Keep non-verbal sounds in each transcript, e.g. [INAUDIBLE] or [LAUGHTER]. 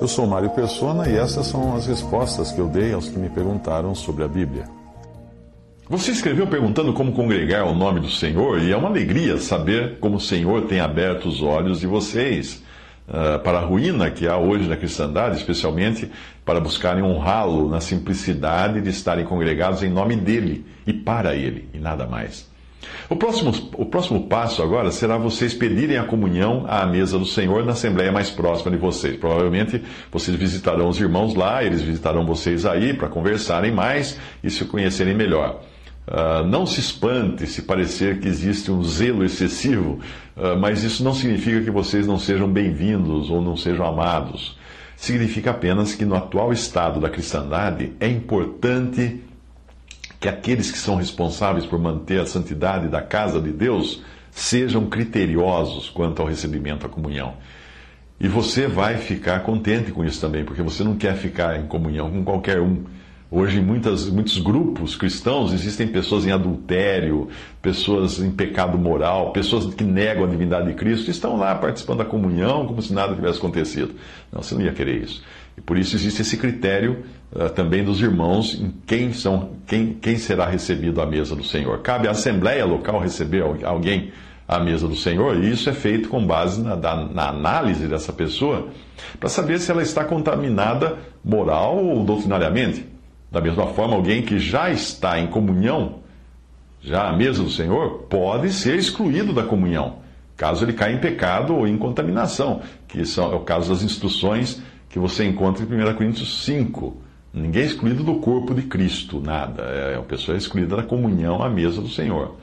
Eu sou Mário Persona e essas são as respostas que eu dei aos que me perguntaram sobre a Bíblia. Você escreveu perguntando como congregar o nome do Senhor, e é uma alegria saber como o Senhor tem aberto os olhos de vocês uh, para a ruína que há hoje na cristandade, especialmente para buscarem honrá-lo na simplicidade de estarem congregados em nome dele e para ele, e nada mais. O próximo, o próximo passo agora será vocês pedirem a comunhão à mesa do Senhor na assembleia mais próxima de vocês. Provavelmente vocês visitarão os irmãos lá, eles visitarão vocês aí para conversarem mais e se conhecerem melhor. Uh, não se espante se parecer que existe um zelo excessivo, uh, mas isso não significa que vocês não sejam bem-vindos ou não sejam amados. Significa apenas que no atual estado da cristandade é importante que aqueles que são responsáveis por manter a santidade da casa de Deus sejam criteriosos quanto ao recebimento à comunhão. E você vai ficar contente com isso também, porque você não quer ficar em comunhão com qualquer um. Hoje, em muitas, muitos grupos cristãos, existem pessoas em adultério, pessoas em pecado moral, pessoas que negam a divindade de Cristo, e estão lá participando da comunhão como se nada tivesse acontecido. Não, você não ia querer isso. E por isso existe esse critério uh, também dos irmãos em quem, são, quem, quem será recebido à mesa do Senhor. Cabe à assembleia local receber alguém à mesa do Senhor, e isso é feito com base na, na análise dessa pessoa, para saber se ela está contaminada moral ou doutrinariamente. Da mesma forma, alguém que já está em comunhão, já à mesa do Senhor, pode ser excluído da comunhão, caso ele caia em pecado ou em contaminação, que são, é o caso das instruções que você encontra em 1 Coríntios 5. Ninguém é excluído do corpo de Cristo, nada. É a pessoa é excluída da comunhão à mesa do Senhor.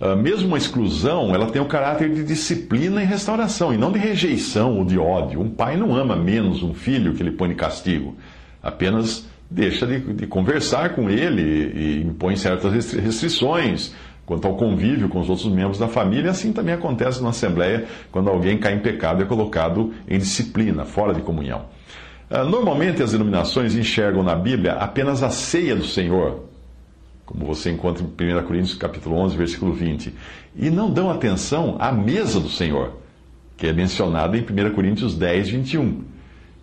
Uh, mesmo uma exclusão, ela tem o caráter de disciplina e restauração, e não de rejeição ou de ódio. Um pai não ama menos um filho que ele põe de castigo. Apenas deixa de, de conversar com ele e impõe certas restrições quanto ao convívio com os outros membros da família. Assim também acontece na Assembleia, quando alguém cai em pecado e é colocado em disciplina, fora de comunhão. Ah, normalmente as denominações enxergam na Bíblia apenas a ceia do Senhor, como você encontra em 1 Coríntios capítulo 11, versículo 20, e não dão atenção à mesa do Senhor, que é mencionada em 1 Coríntios 10, 21.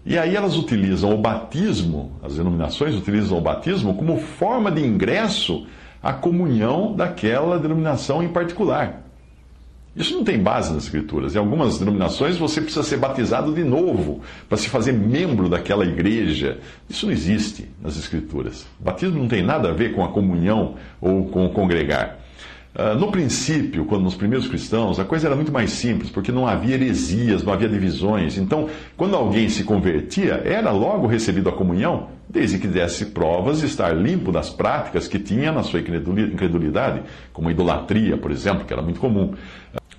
E aí elas utilizam o batismo, as denominações utilizam o batismo como forma de ingresso à comunhão daquela denominação em particular. Isso não tem base nas Escrituras. Em algumas denominações você precisa ser batizado de novo para se fazer membro daquela igreja. Isso não existe nas Escrituras. O batismo não tem nada a ver com a comunhão ou com o congregar. Uh, no princípio, quando nos primeiros cristãos, a coisa era muito mais simples, porque não havia heresias, não havia divisões. Então, quando alguém se convertia, era logo recebido a comunhão, desde que desse provas de estar limpo das práticas que tinha na sua incredulidade, como idolatria, por exemplo, que era muito comum.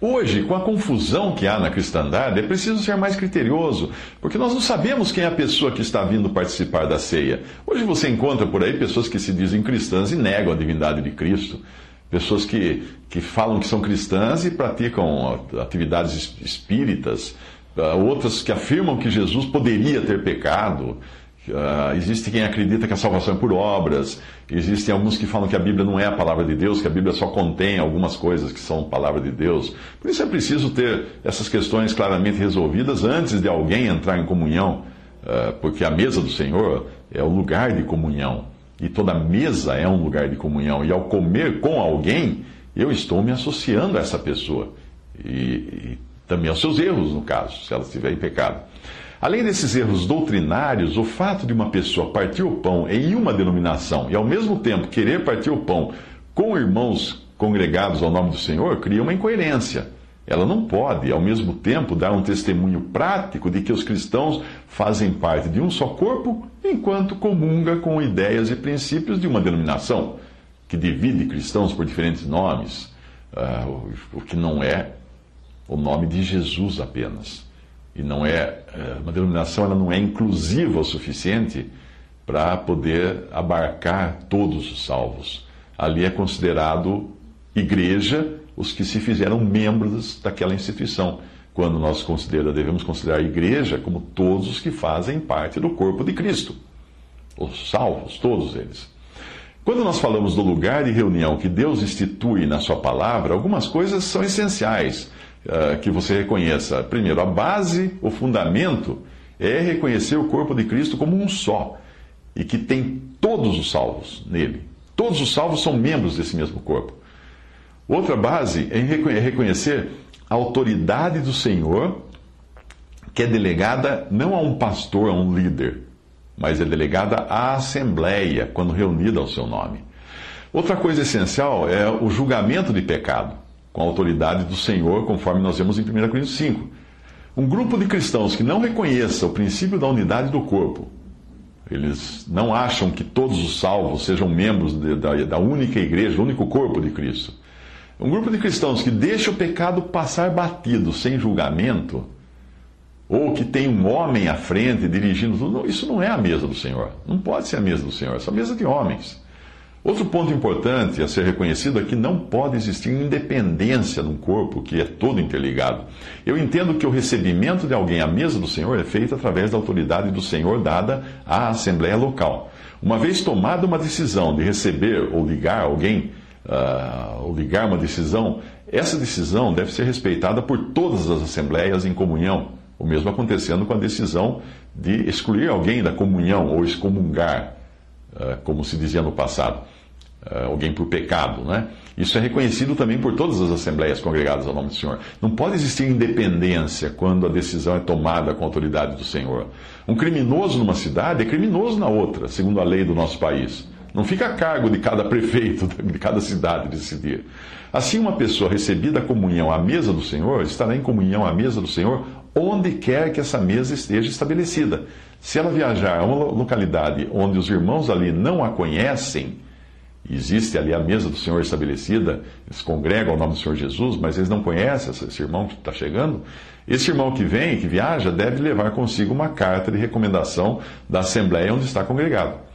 Hoje, com a confusão que há na cristandade, é preciso ser mais criterioso, porque nós não sabemos quem é a pessoa que está vindo participar da ceia. Hoje você encontra por aí pessoas que se dizem cristãs e negam a divindade de Cristo. Pessoas que, que falam que são cristãs e praticam atividades espíritas, ah, outras que afirmam que Jesus poderia ter pecado. Uh, existe quem acredita que a salvação é por obras, existem alguns que falam que a Bíblia não é a palavra de Deus, que a Bíblia só contém algumas coisas que são palavra de Deus. Por isso é preciso ter essas questões claramente resolvidas antes de alguém entrar em comunhão, uh, porque a mesa do Senhor é o lugar de comunhão. E toda mesa é um lugar de comunhão. E ao comer com alguém, eu estou me associando a essa pessoa. E, e também aos seus erros, no caso, se ela estiver em pecado. Além desses erros doutrinários, o fato de uma pessoa partir o pão em uma denominação e ao mesmo tempo querer partir o pão com irmãos congregados ao nome do Senhor cria uma incoerência. Ela não pode, ao mesmo tempo, dar um testemunho prático de que os cristãos fazem parte de um só corpo, enquanto comunga com ideias e princípios de uma denominação que divide cristãos por diferentes nomes, uh, o que não é o nome de Jesus apenas. E não é, é uma denominação, ela não é inclusiva o suficiente para poder abarcar todos os salvos. Ali é considerado igreja os que se fizeram membros daquela instituição. Quando nós considera, devemos considerar a igreja como todos os que fazem parte do corpo de Cristo. Os salvos, todos eles. Quando nós falamos do lugar de reunião que Deus institui na Sua palavra, algumas coisas são essenciais uh, que você reconheça. Primeiro, a base, o fundamento, é reconhecer o corpo de Cristo como um só e que tem todos os salvos nele. Todos os salvos são membros desse mesmo corpo. Outra base é reconhecer a autoridade do Senhor, que é delegada não a um pastor, a um líder, mas é delegada à Assembleia, quando reunida ao seu nome. Outra coisa essencial é o julgamento de pecado, com a autoridade do Senhor, conforme nós vemos em 1 Coríntios 5. Um grupo de cristãos que não reconheça o princípio da unidade do corpo, eles não acham que todos os salvos sejam membros de, da, da única igreja, do único corpo de Cristo. Um grupo de cristãos que deixa o pecado passar batido, sem julgamento, ou que tem um homem à frente dirigindo tudo, isso não é a mesa do Senhor. Não pode ser a mesa do Senhor, essa é a mesa de homens. Outro ponto importante a ser reconhecido é que não pode existir independência num corpo que é todo interligado. Eu entendo que o recebimento de alguém à mesa do Senhor é feito através da autoridade do Senhor dada à Assembleia Local. Uma vez tomada uma decisão de receber ou ligar alguém, uh, ou ligar uma decisão, essa decisão deve ser respeitada por todas as assembleias em comunhão o mesmo acontecendo com a decisão de excluir alguém da comunhão ou excomungar, eh, como se dizia no passado, eh, alguém por pecado, né? Isso é reconhecido também por todas as assembleias congregadas ao nome do Senhor. Não pode existir independência quando a decisão é tomada com a autoridade do Senhor. Um criminoso numa cidade é criminoso na outra, segundo a lei do nosso país. Não fica a cargo de cada prefeito [LAUGHS] de cada cidade decidir. Assim, uma pessoa recebida a comunhão à mesa do Senhor estará em comunhão à mesa do Senhor onde quer que essa mesa esteja estabelecida. Se ela viajar a uma localidade onde os irmãos ali não a conhecem, existe ali a mesa do Senhor estabelecida, eles congregam ao nome do Senhor Jesus, mas eles não conhecem esse irmão que está chegando, esse irmão que vem, que viaja, deve levar consigo uma carta de recomendação da Assembleia onde está congregado.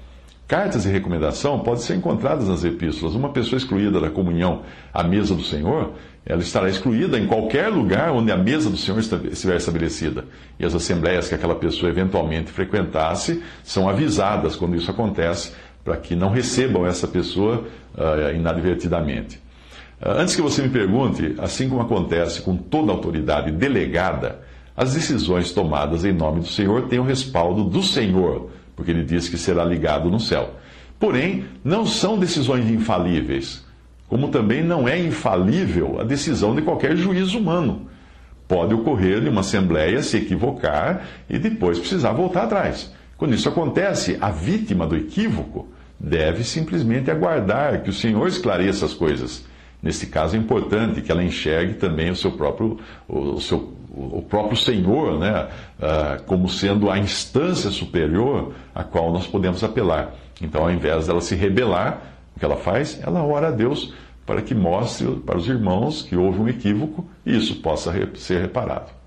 Cartas de recomendação podem ser encontradas nas epístolas. Uma pessoa excluída da comunhão à mesa do Senhor, ela estará excluída em qualquer lugar onde a mesa do Senhor estiver estabelecida. E as assembleias que aquela pessoa eventualmente frequentasse são avisadas quando isso acontece, para que não recebam essa pessoa uh, inadvertidamente. Uh, antes que você me pergunte, assim como acontece com toda autoridade delegada, as decisões tomadas em nome do Senhor têm o respaldo do Senhor porque ele diz que será ligado no céu. Porém, não são decisões infalíveis, como também não é infalível a decisão de qualquer juiz humano. Pode ocorrer de uma assembleia se equivocar e depois precisar voltar atrás. Quando isso acontece, a vítima do equívoco deve simplesmente aguardar que o Senhor esclareça as coisas. Nesse caso é importante que ela enxergue também o seu próprio, o seu o próprio Senhor, né, uh, como sendo a instância superior a qual nós podemos apelar. Então, ao invés dela se rebelar, o que ela faz? Ela ora a Deus para que mostre para os irmãos que houve um equívoco e isso possa ser reparado.